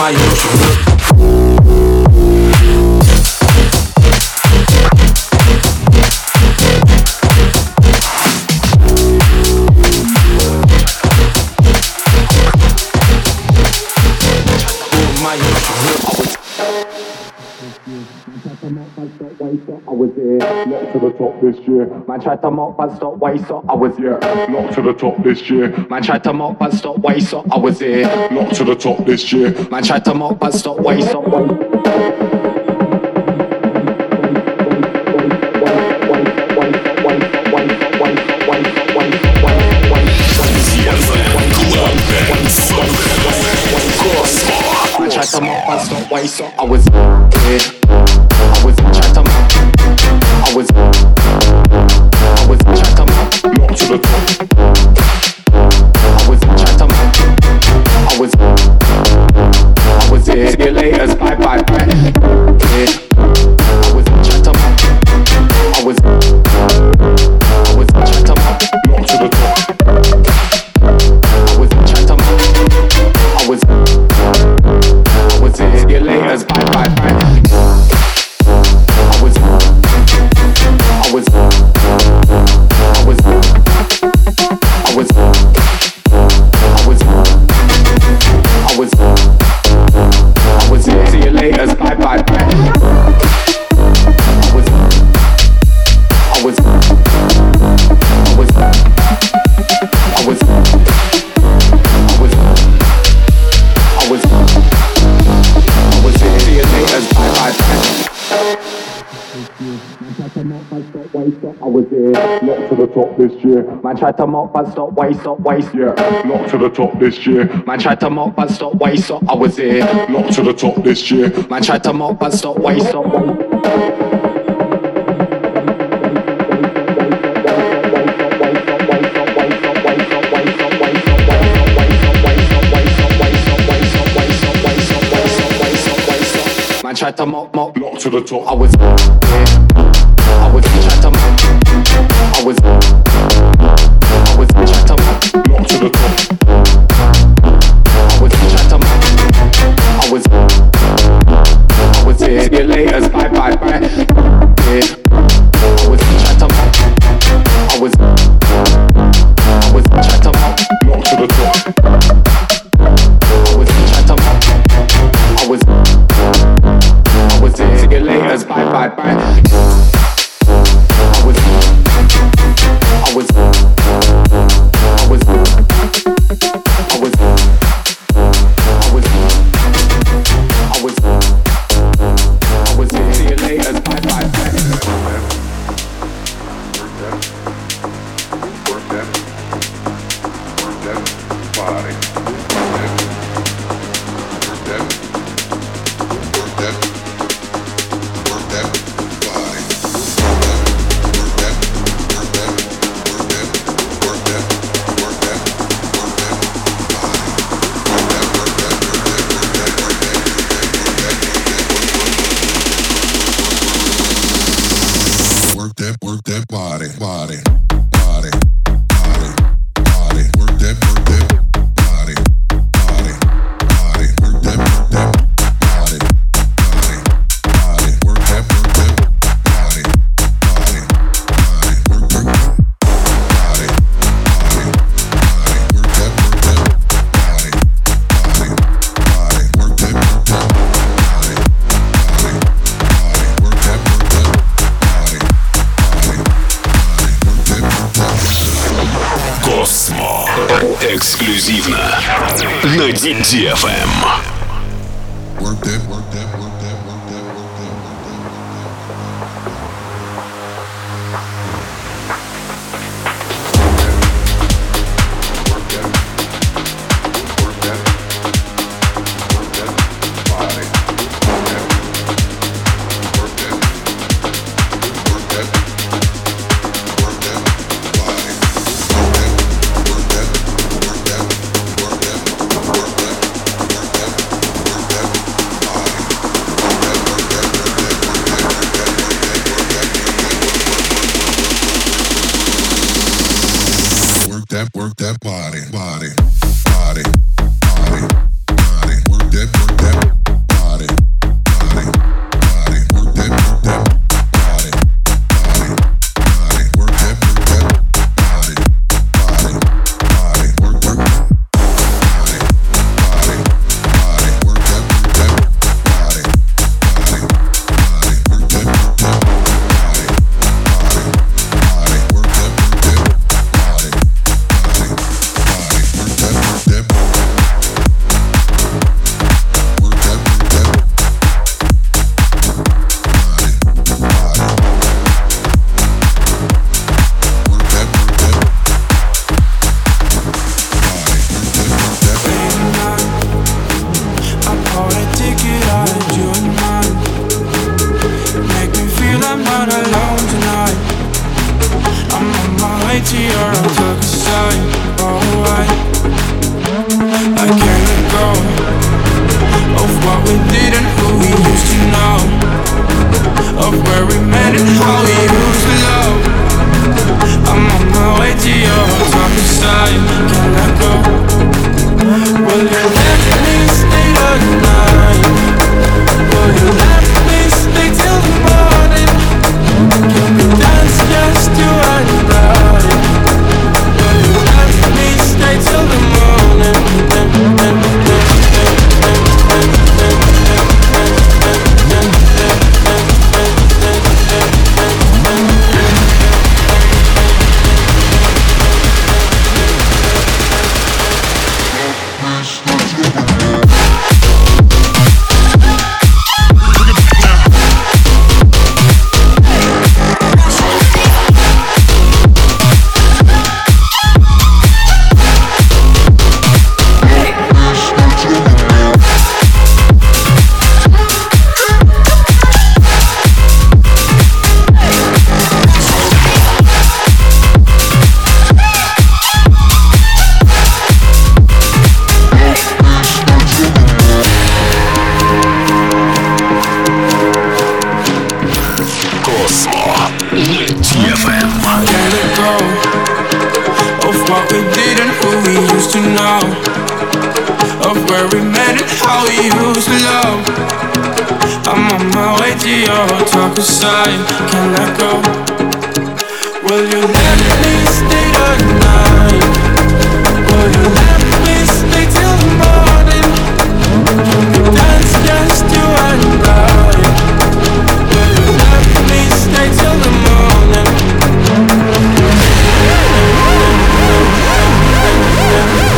my usual not to the top this year. Man tried to mock, but stop waste, so I was here, not to the top this year. Man tried to mock, but stop waste, so I was here, not to the top this year. Man tried to mock, but stop waste, so Tried to mock, but stop waste, so I was here. I was tried to mock. I was, I was trying to not to the top. I was trying I was, I was here. See you later, bye bye bye. Yeah. This year. Man tried to mock but stop waste, stop waste. Yeah, not to the top this year. Man tried to mock but stop waste, so I was here. Not to the top this year. Man tried to mock but stop waste, stop tried to mock, mock, not to the top. I was. I was tried to mock. I was I was tried to mock, not to the top. I was tried to mock. I was I was. See you later, bye bye bye. Yeah. I was tried to mock. I was I was tried to mock, not to the top. I was tried to mock. I was Was here. See you later, bye bye bye. I was I was we used to know, of where we met and how we used to love. I'm on my way to your top side, can I go? Will you let me stay the night? Will you let me stay till the morning? Dance just you and I.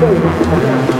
이렇게 가면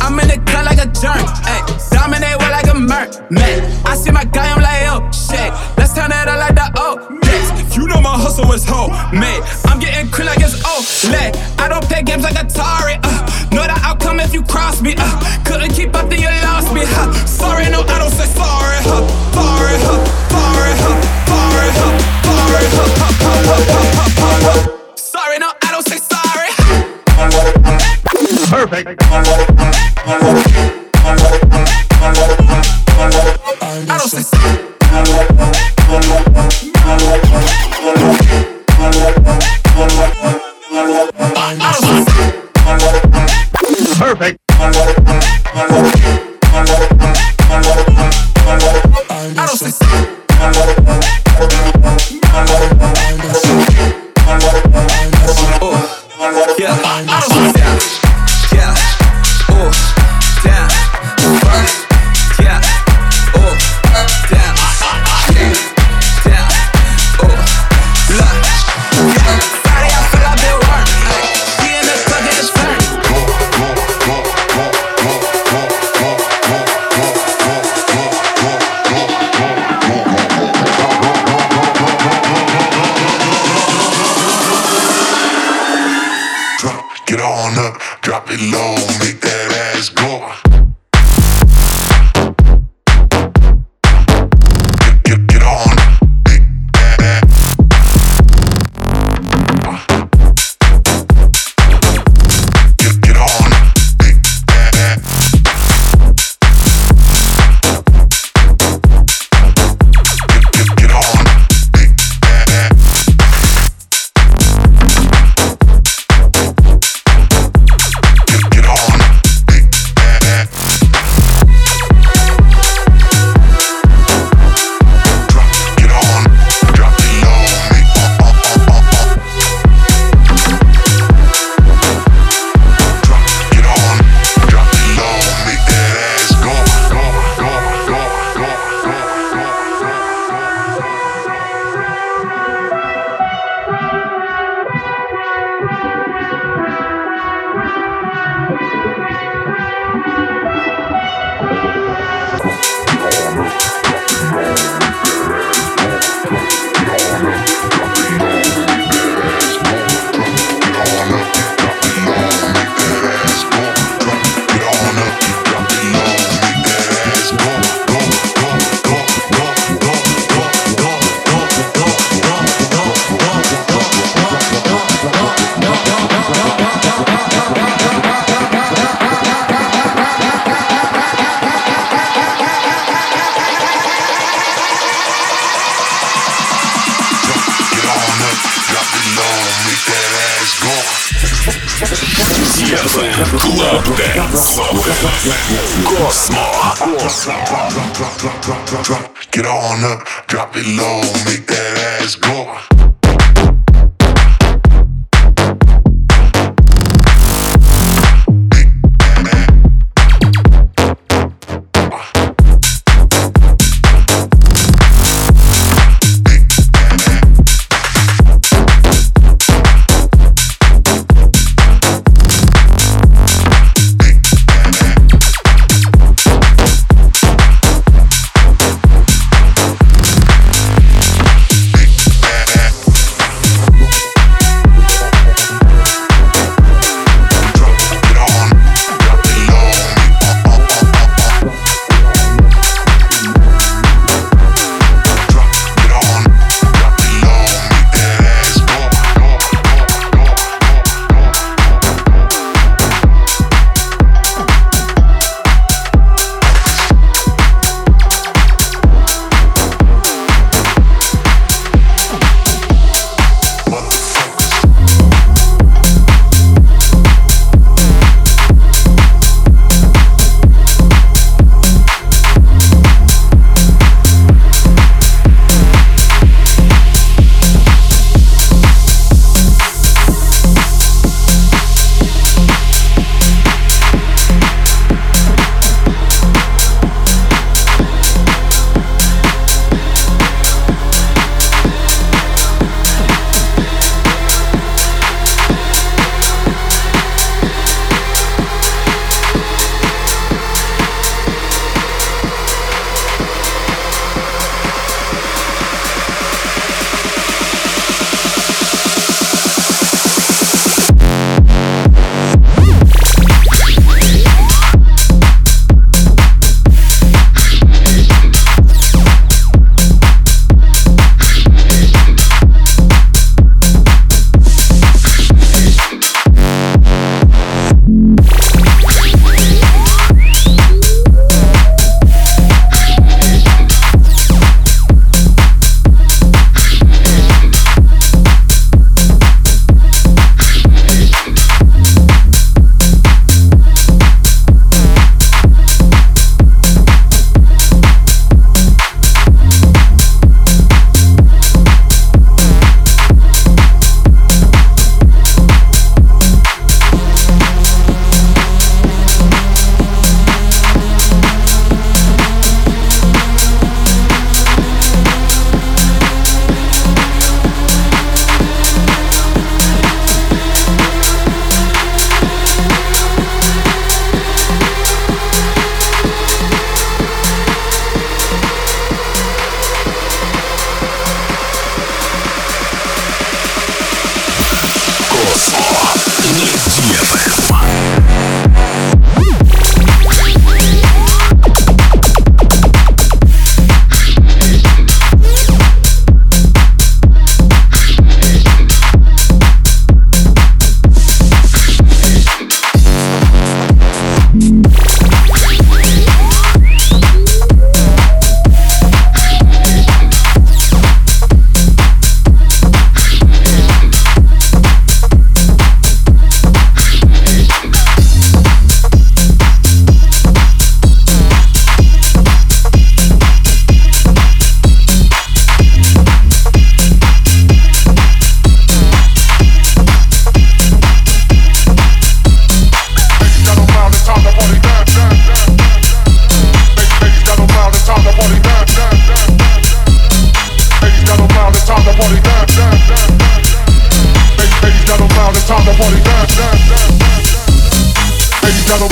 I'm in the club like a germ. Ay. Dominate well like a merc. Man, I see my guy, I'm like, oh, shit. Let's turn it up like the oh, yes. You know my hustle is home. Man, I'm getting cream like it's leg. I don't play games like Atari. Uh. Know the outcome if you cross me. Uh. Couldn't keep up, then you lost me. Huh. Sorry, no, I don't say sorry. Huh. Sorry, huh. Sorry, huh. Sorry, huh. Sorry, huh. Huh, huh. Sorry, no, I don't say sorry. Perfect. Yeah.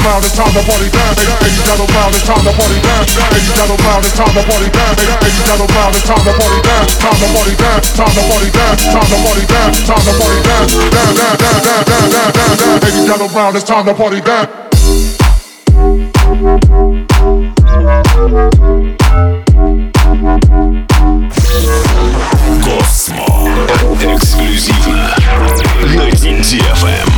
down, it's time to party down. Eighty down around, it's time to party down. Eighty down around, it's time to party down. Eighty down around, it's time to party down. Time to party down, time to party down, time to party down, time to party down. Down, down, down, down, down, down, down, down. Eighty down it's time to party down. DFM.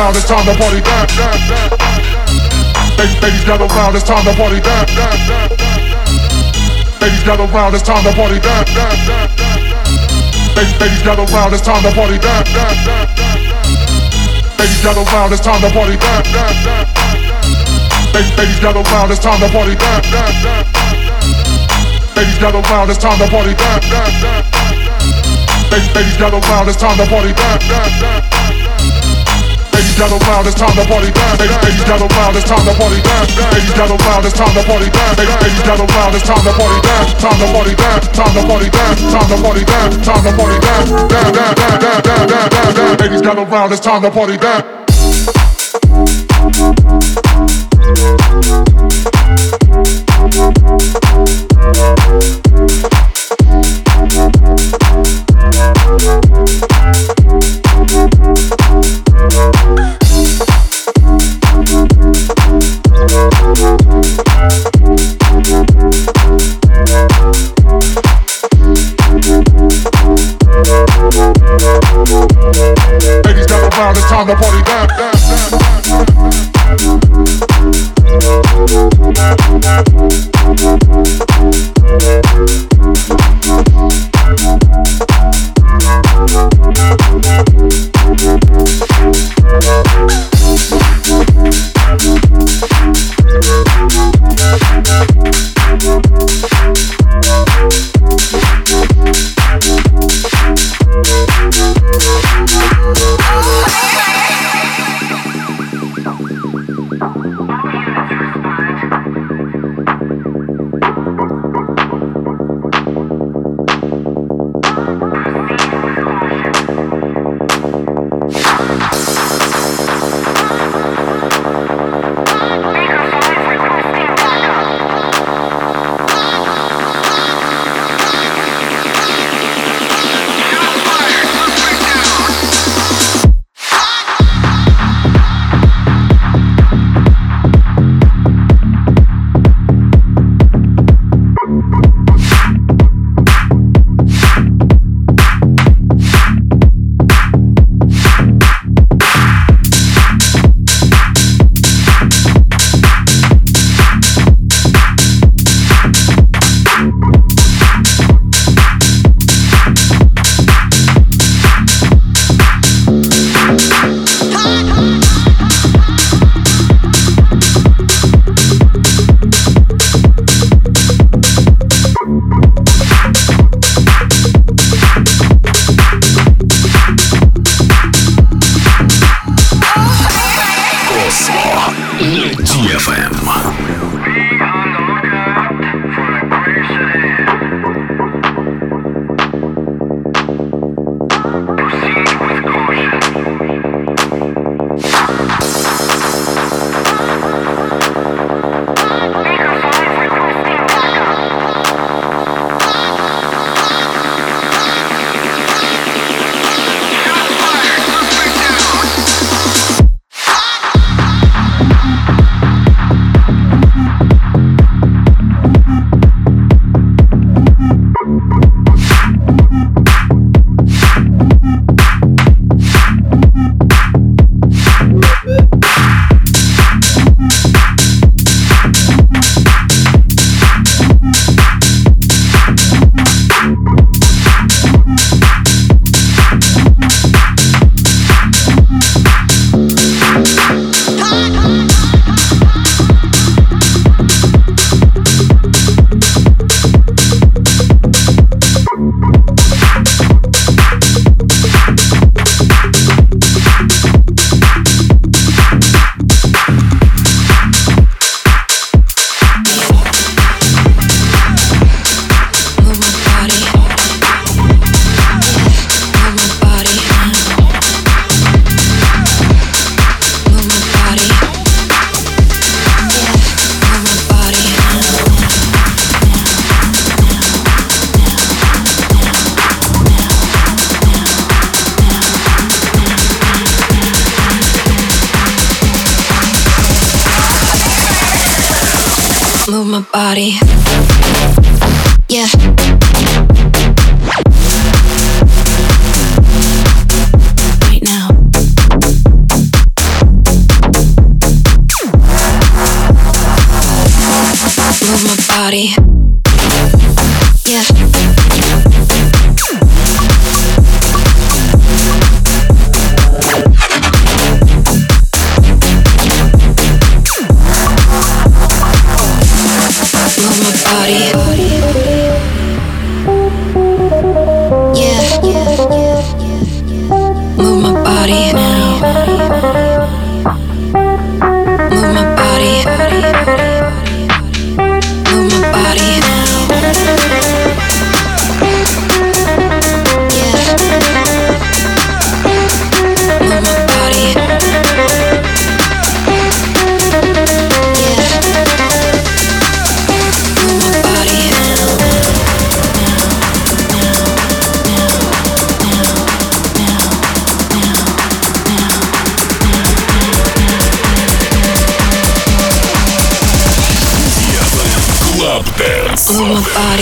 Round, it's time to party down. Ladies- Ladies gather round, it's time to party down. Ladies gather round, it's time to party down. Ladies- Ladies gather round, it's time to party down. Ladies gather round, it's time to party down. Ladies- Ladies gather round, it's time to party down. Ladies gather round, it's time to party down. Ladies, ladies gather round, it's time to party down, down. Ladies round, it's time to party down. Ladies, ladies gather round, it's time to party down. Ladies gather round, it's time to party down. Ladies, ladies gather round, it's time to party down. Time to party down. Time to party down. Time to party down. Time to party down. Down, down, down, down, down, down, down, down. Ladies gather round, it's time to party down. Round, it's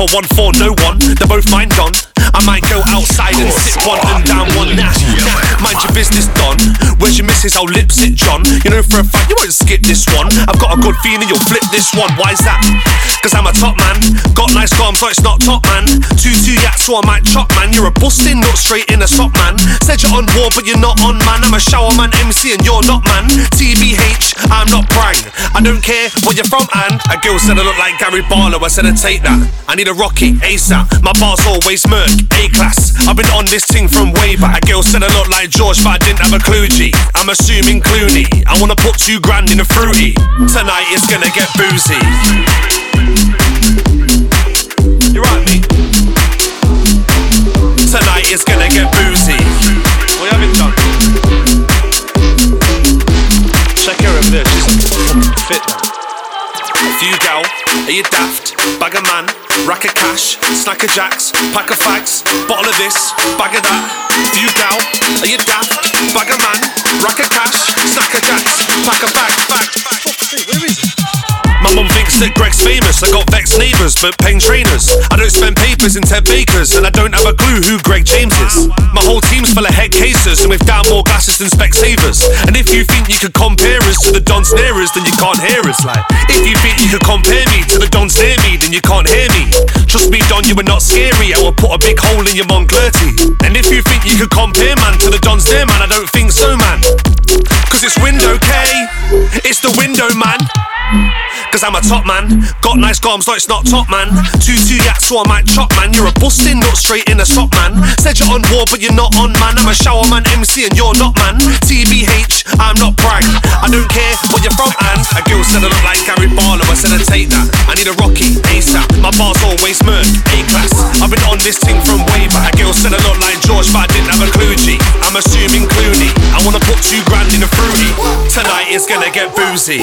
Other one for? No one. They're both mine done. I might go outside and sit one and down one. Nah. Mind your business, Don. Where's your missus? I'll lips it, John. You know for a fact you won't skip this one. I've got a good feeling you'll flip this one. Why's that? Cause I'm a top man. Got nice arms, but it's not top man. Two two yaks, so I might chop man. You're a busting nut straight in a sock man. Said you're on war, but you're not on man. I'm a shower man, MC, and you're not man. TBH, I'm not prang. I don't care where you're from, and a girl said I look like Gary Barlow. I said I take that. I need a Rocky ASAP. My bars always murk, A class. I've been on this thing from way back. A girl said I look like George, but I didn't have a clue. G. I'm assuming Clooney. I wanna put two grand in a fruity. Tonight it's gonna get boozy. You right, me? Tonight it's gonna get boozy. What you having done? Check her over there. She's fit now. Few gal, are you daft? Bag of man, rack of cash, snack of jacks, pack of fags, bottle of this, bag of that. Few gal, are you daft? Bag of man, rack of cash, snack of jacks, pack of fags. Fuck's sake, where is it? That Greg's famous. I got vexed neighbours, but paying trainers. I don't spend papers in Ted Bakers, and I don't have a clue who Greg James is. My whole team's full of head cases, and we've down more glasses than Specsavers. And if you think you could compare us to the Dons near us, then you can't hear us. Like, if you think you could compare me to the Dons near me, then you can't hear me. Trust me, Don, you are not scary. I will put a big hole in your Moncler tee. And if you think you could compare man to the Dons there, man, I don't think so, man. Cause it's window K, it's the window man. Cause I'm a top man, got nice arms, no it's not top man. Two two yaks, so I might chop man. You're a busting nut straight in a sock man. Said you're on war, but you're not on man. I'm a shower man, MC, and you're not man. TBH, I'm not brag. I don't care where you're from, and a girl said I look like Gary Barlow. I said I take that. I need a Rocky ASAP. My bars always murk, A class. I've been on this thing from way back. A girl said I look like George, but I didn't have a clue. G. I'm assuming Clooney. I wanna put two grand in a fruity. Tonight it's gonna get boozy.